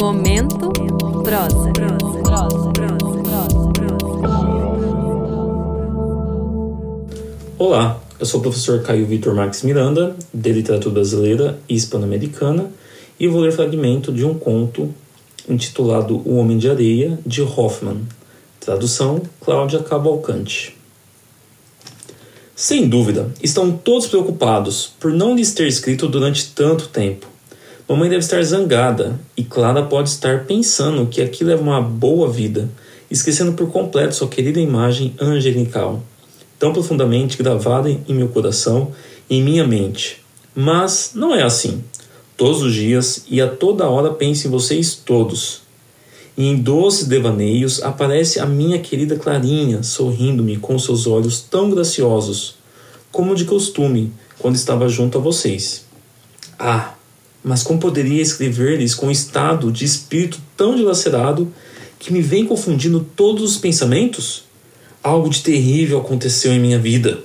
Momento prosa. Olá, eu sou o professor Caio Vitor Marques Miranda, de Literatura Brasileira e Hispano-Americana, e vou ler fragmento de um conto intitulado O Homem de Areia, de Hoffman. Tradução: Cláudia Cavalcante. Sem dúvida, estão todos preocupados por não lhes ter escrito durante tanto tempo. Mamãe deve estar zangada e Clara pode estar pensando que aquilo é uma boa vida, esquecendo por completo sua querida imagem angelical, tão profundamente gravada em meu coração e em minha mente. Mas não é assim. Todos os dias e a toda hora penso em vocês todos. E em doces devaneios aparece a minha querida Clarinha, sorrindo-me com seus olhos tão graciosos, como de costume quando estava junto a vocês. Ah, mas como poderia escrever-lhes com um estado de espírito tão dilacerado que me vem confundindo todos os pensamentos? Algo de terrível aconteceu em minha vida.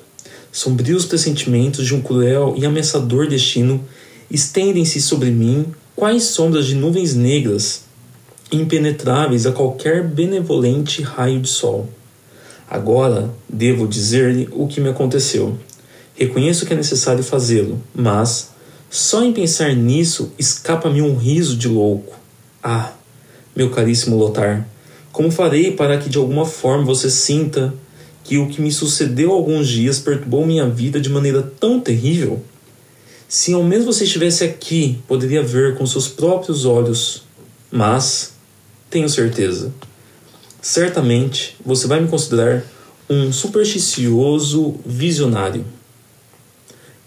Sombrios pressentimentos de um cruel e ameaçador destino estendem-se sobre mim quais sombras de nuvens negras, impenetráveis a qualquer benevolente raio de sol. Agora devo dizer-lhe o que me aconteceu. Reconheço que é necessário fazê-lo, mas só em pensar nisso escapa-me um riso de louco. Ah, meu caríssimo Lotar, como farei para que de alguma forma você sinta que o que me sucedeu há alguns dias perturbou minha vida de maneira tão terrível? Se ao menos você estivesse aqui, poderia ver com seus próprios olhos. Mas, tenho certeza, certamente você vai me considerar um supersticioso visionário.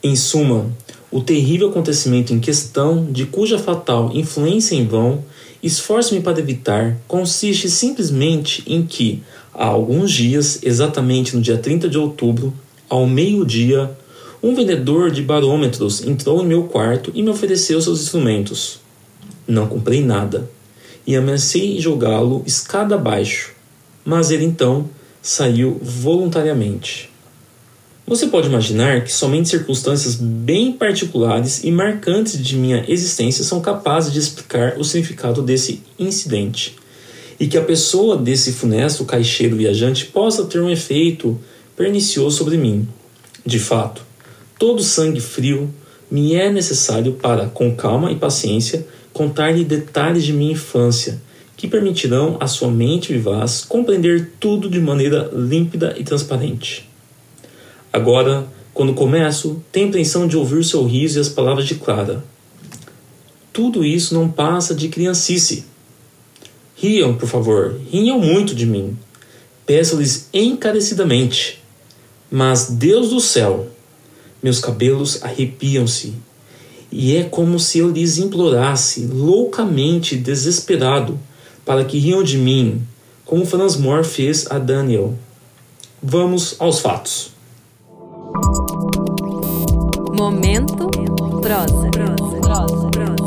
Em suma, o terrível acontecimento em questão, de cuja fatal influência em vão, esforço-me para evitar, consiste simplesmente em que, há alguns dias, exatamente no dia 30 de outubro, ao meio-dia, um vendedor de barômetros entrou em meu quarto e me ofereceu seus instrumentos. Não comprei nada e ameacei jogá-lo escada abaixo, mas ele então saiu voluntariamente. Você pode imaginar que somente circunstâncias bem particulares e marcantes de minha existência são capazes de explicar o significado desse incidente, e que a pessoa desse funesto caixeiro viajante possa ter um efeito pernicioso sobre mim. De fato, todo sangue frio me é necessário para, com calma e paciência, contar-lhe detalhes de minha infância, que permitirão à sua mente vivaz compreender tudo de maneira límpida e transparente. Agora, quando começo, tenho a intenção de ouvir seu riso e as palavras de Clara. Tudo isso não passa de criancice. Riam, por favor, riam muito de mim. Peço-lhes encarecidamente. Mas, Deus do céu, meus cabelos arrepiam-se, e é como se eu lhes implorasse, loucamente desesperado, para que riam de mim, como Franz Moore fez a Daniel. Vamos aos fatos. Momento prosa. prosa. prosa. prosa.